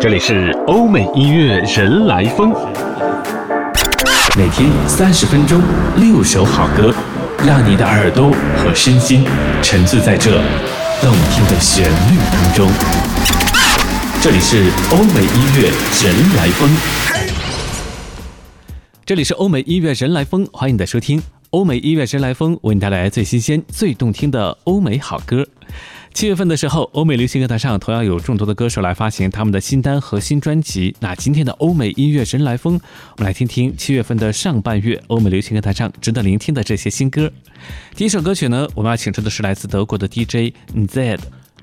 这里是欧美音乐人来疯，每天三十分钟，六首好歌，让你的耳朵和身心沉醉在这动听的旋律当中。这里是欧美音乐人来疯，这里是欧美音乐人来疯，欢迎你的收听。欧美音乐人来疯为你带来最新鲜、最动听的欧美好歌。七月份的时候，欧美流行歌坛上同样有众多的歌手来发行他们的新单和新专辑。那今天的欧美音乐人来疯，我们来听听七月份的上半月欧美流行歌坛上值得聆听的这些新歌。第一首歌曲呢，我们要请出的是来自德国的 DJ Z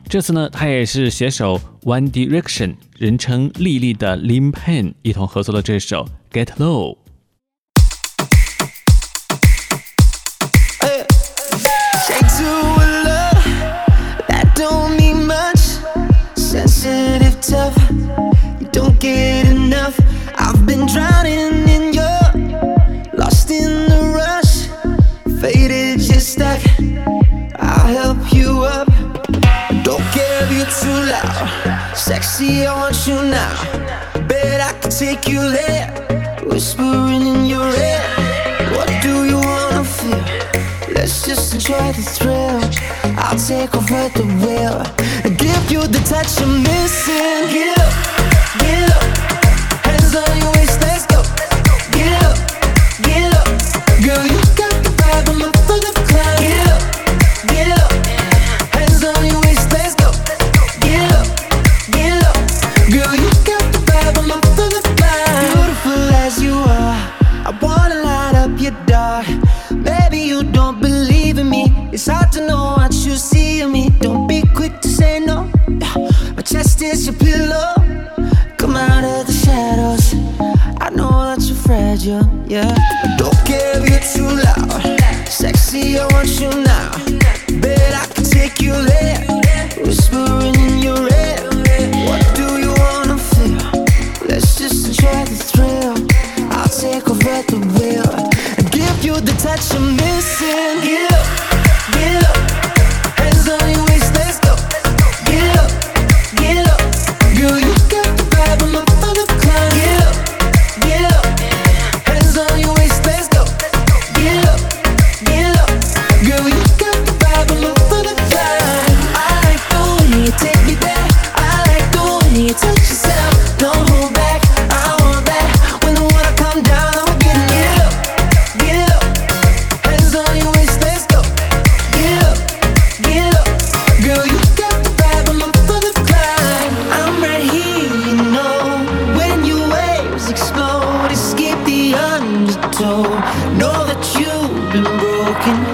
这次呢，他也是携手 One Direction，人称莉莉的 Lim Pen 一同合作的这首 Get Low。Sexy, I want you now. Bet I can take you there. Whispering in your ear. What do you wanna feel? Let's just enjoy the thrill. I'll take over the wheel. Give you the touch I'm missing. Get up. 这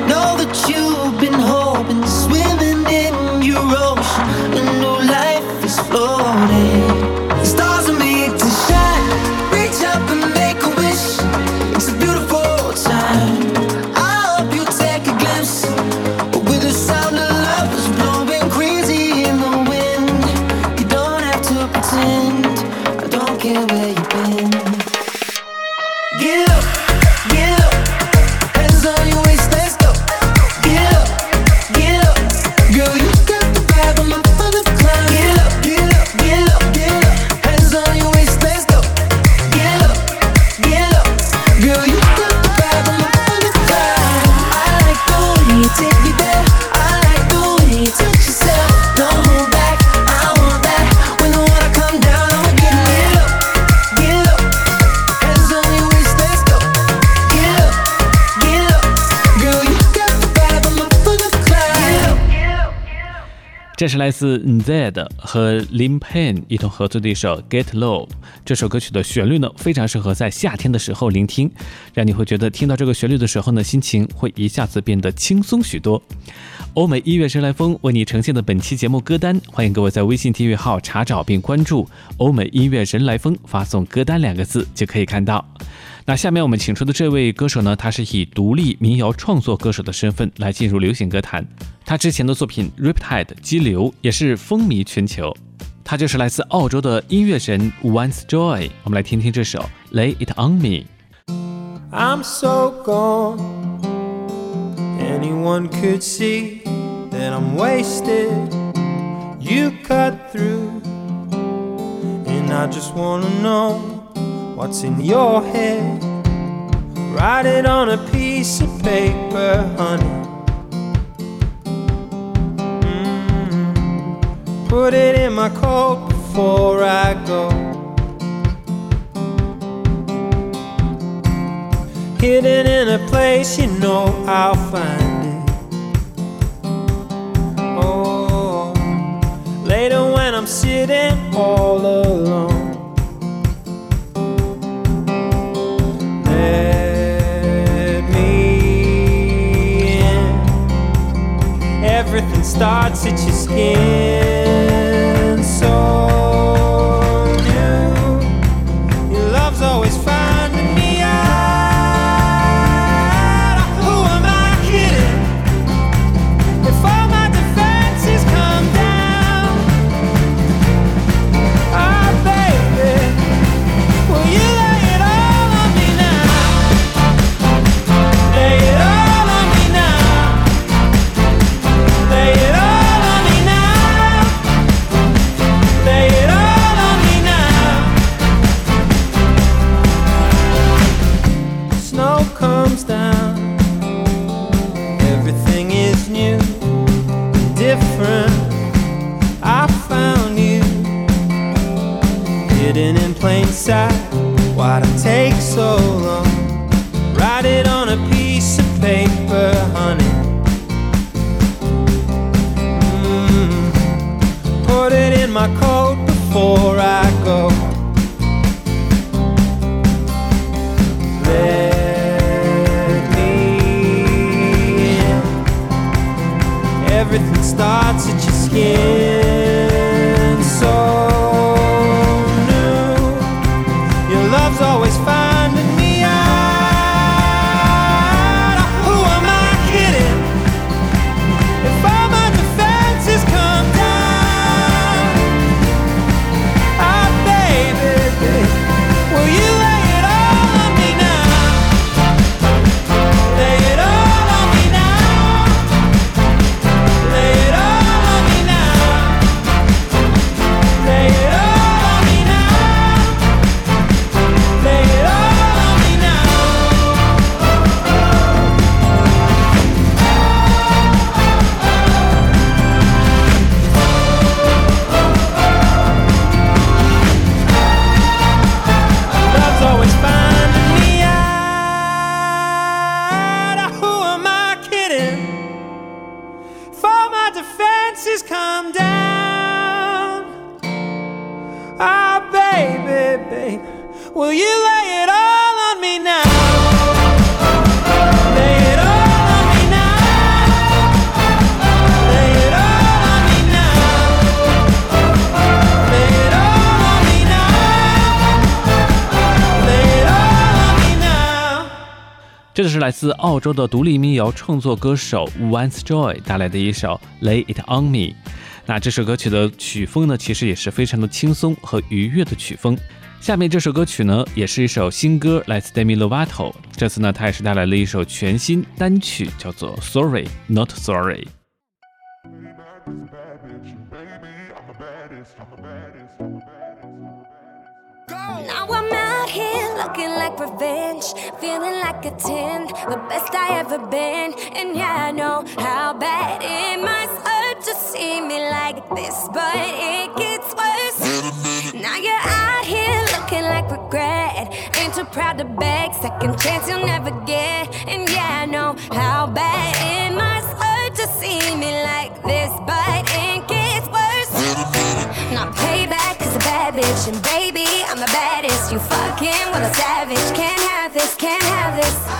是来自 Zed 和 Lim Pen 一同合作的一首 Get Low。这首歌曲的旋律呢，非常适合在夏天的时候聆听，让你会觉得听到这个旋律的时候呢，心情会一下子变得轻松许多。欧美音乐神来风为你呈现的本期节目歌单，欢迎各位在微信订阅号查找并关注“欧美音乐人来风”，发送“歌单”两个字就可以看到。那下面我们请出的这位歌手呢，他是以独立民谣创作歌手的身份来进入流行歌坛。他之前的作品《Riptide》激流也是风靡全球。他就是来自澳洲的音乐人 Once Joy。我们来听听这首《Lay It On Me》。I'm so gone. Anyone could see that I'm wasted. You cut through And I just wanna know what's in your head. Write it on a piece of paper, honey. Mm. Put it in my coat before I go. Hidden in a place you know I'll find it. Oh, later when I'm sitting all alone. vontade se te esquenta. 来自澳洲的独立民谣创作歌手 Once Joy 带来的一首《Lay It On Me》。那这首歌曲的曲风呢，其实也是非常的轻松和愉悦的曲风。下面这首歌曲呢，也是一首新歌，来自 Demi Lovato。这次呢，他也是带来了一首全新单曲，叫做《Sorry Not Sorry》。Here looking like revenge, feeling like a 10, the best I ever been. And yeah, I know how bad it must hurt to see me like this, but it gets worse. Now you're out here looking like regret, ain't too proud to beg, second chance you'll never get. And yeah, I know how bad it must hurt to see me like this, but it gets worse. Now payback is a bad bitch, and baby, I'm the baddest. You fucking with a savage. Can't have this, can't have this.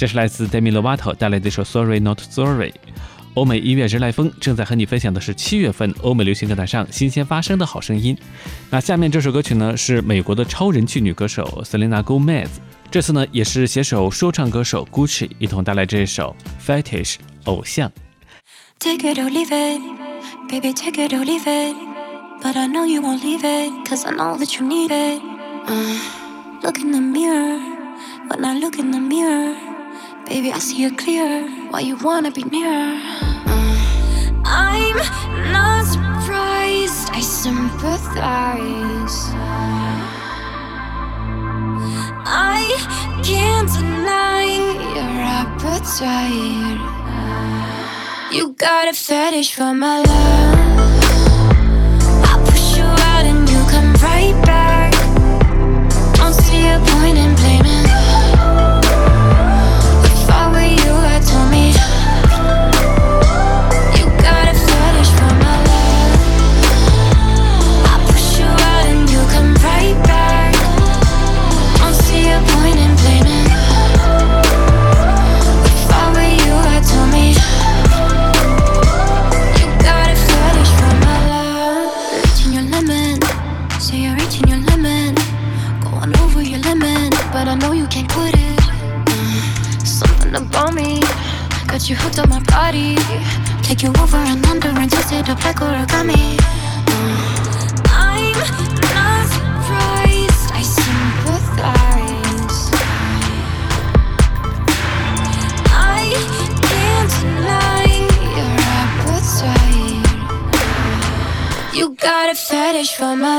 这是来自 Demi Lovato 带来的一首 Sorry Not Sorry。欧美音乐人来风正在和你分享的是七月份欧美流行歌坛上新鲜发生的好声音。那下面这首歌曲呢，是美国的超人气女歌手 Selena Gomez，这次呢也是携手说唱歌手 Gucci 一同带来这首 Fetish 偶像。Take it or leave it，baby take it or leave it，but I know you won't leave it，cause I know that you need it、Look in the mirror，when I look in the mirror。Baby, I see you clear. Why you wanna be near? Mm. I'm not surprised, I sympathize. I can't deny your appetite. You got a fetish for my love. Take you over and under and twist it up like origami. I'm not surprised, I sympathize. I can't deny your appetite. You got a fetish for my.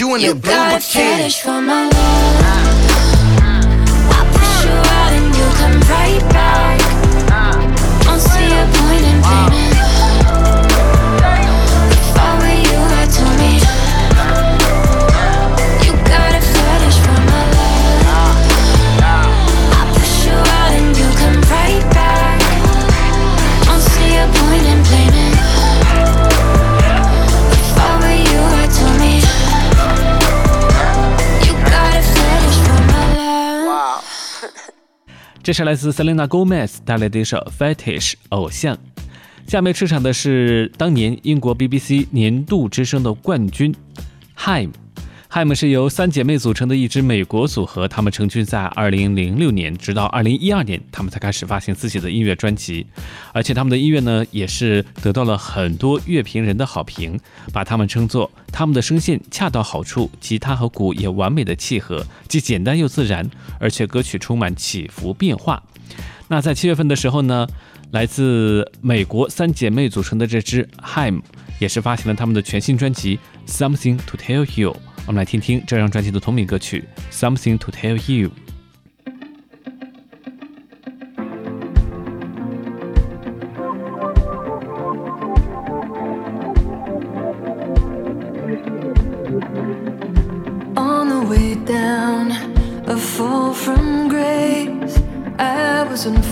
you you the blue got bikini. fetish for my love. I push you out and you come right back. Don't see a point in blaming. 这是来自 selena gomez 带来的一首 fetish 偶像。下面出场的是当年英国 bbc 年度之声的冠军 heim Haim 是由三姐妹组成的一支美国组合。她们成军在二零零六年，直到二零一二年，她们才开始发行自己的音乐专辑。而且，她们的音乐呢，也是得到了很多乐评人的好评，把她们称作“她们的声线恰到好处，吉他和鼓也完美的契合，既简单又自然，而且歌曲充满起伏变化。”那在七月份的时候呢，来自美国三姐妹组成的这支 Haim 也是发行了他们的全新专辑《Something to Tell You》。我们来听听这张专辑的同名歌曲《Something to Tell You》。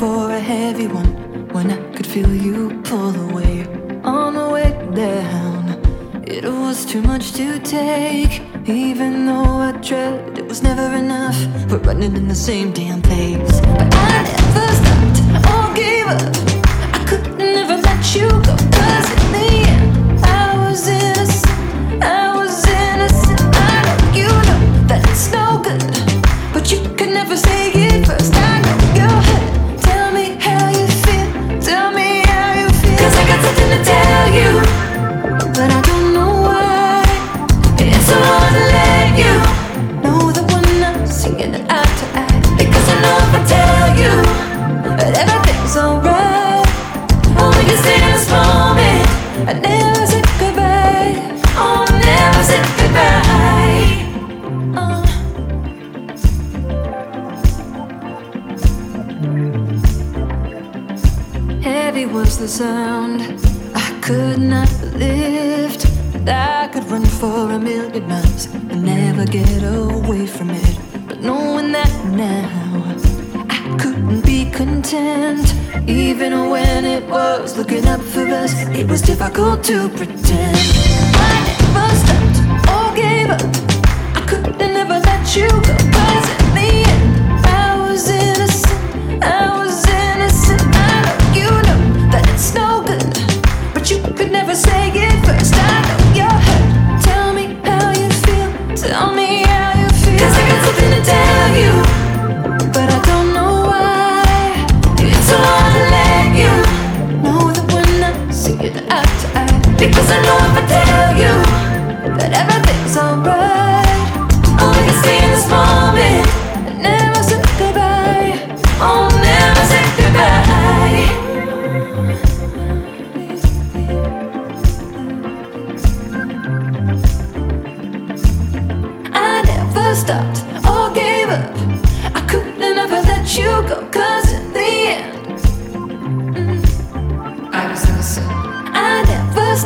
For a heavy one, when I could feel you pull away on the way down, it was too much to take. Even though I dread, it was never enough. We're running in the same damn place. But I never stopped or gave up. I could never let you go.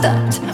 stopped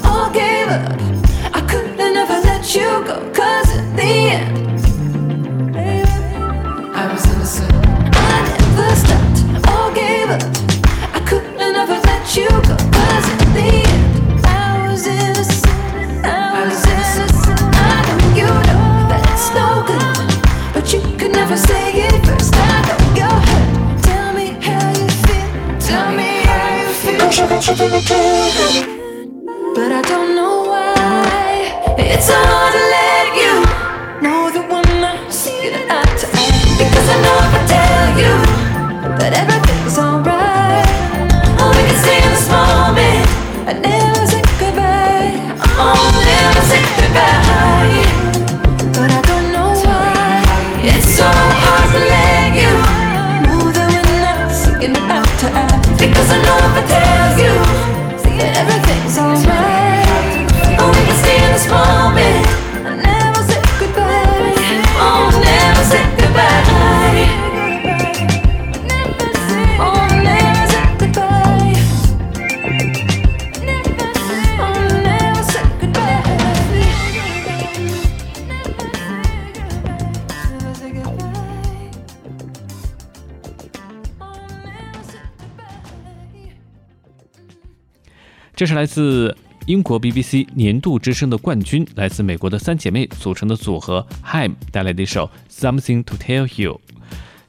这是来自英国 BBC 年度之声的冠军，来自美国的三姐妹组成的组合 Haim 带来的一首《Something to Tell You》。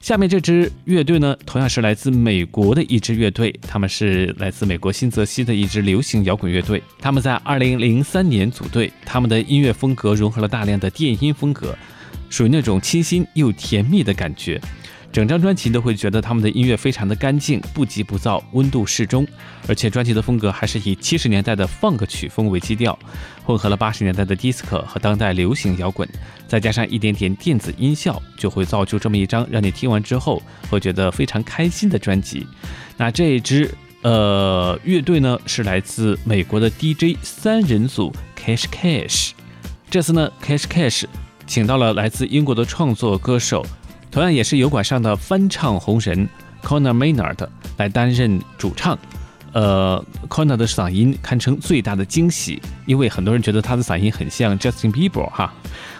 下面这支乐队呢，同样是来自美国的一支乐队，他们是来自美国新泽西的一支流行摇滚乐队。他们在二零零三年组队，他们的音乐风格融合了大量的电音风格，属于那种清新又甜蜜的感觉。整张专辑都会觉得他们的音乐非常的干净，不急不躁，温度适中，而且专辑的风格还是以七十年代的 funk 曲风为基调，混合了八十年代的 disco 和当代流行摇滚，再加上一点点电子音效，就会造就这么一张让你听完之后会觉得非常开心的专辑。那这一支呃乐队呢是来自美国的 DJ 三人组 Cash Cash，这次呢 Cash Cash 请到了来自英国的创作歌手。同样也是油管上的翻唱红人 Connor Maynard 来担任主唱，呃，Connor 的嗓音堪称最大的惊喜，因为很多人觉得他的嗓音很像 Justin Bieber 哈。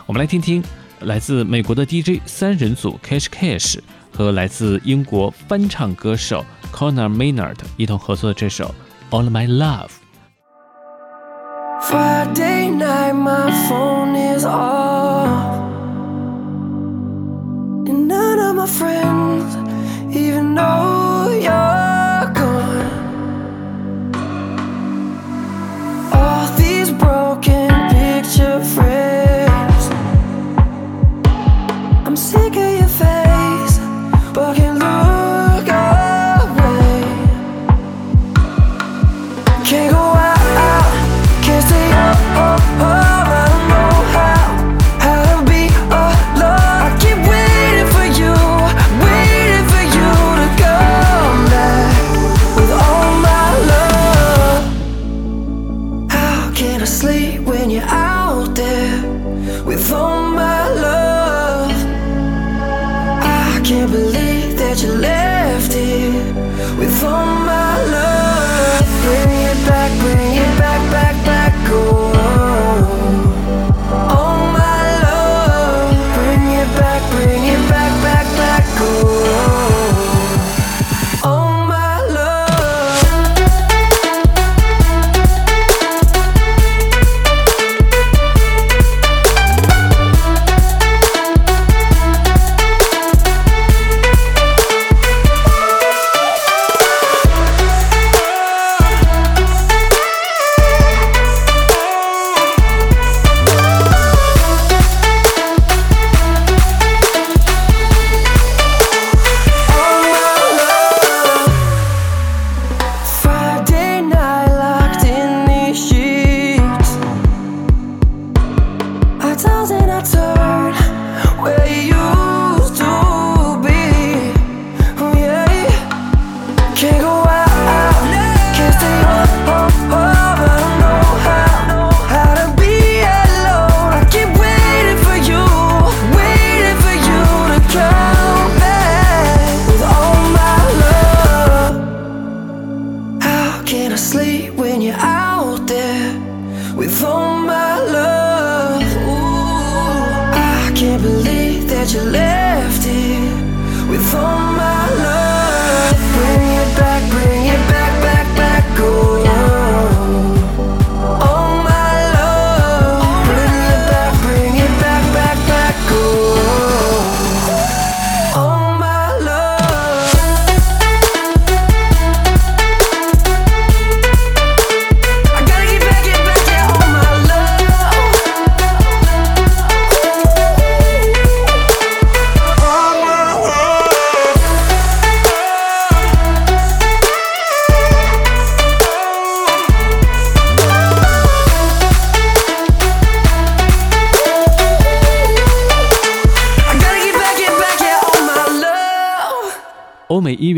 我们来听听来自美国的 DJ 三人组 Cash Cash 和来自英国翻唱歌手 Conor Maynard 一同合作的这首 All My Love。Friday night, my phone is off. My friends even though you're gone. All these broken picture frames.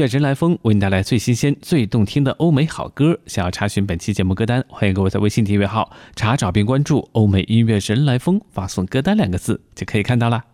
人来疯为你带来最新鲜、最动听的欧美好歌。想要查询本期节目歌单，欢迎各位在微信订阅号查找并关注“欧美音乐人来疯”，发送“歌单”两个字就可以看到了。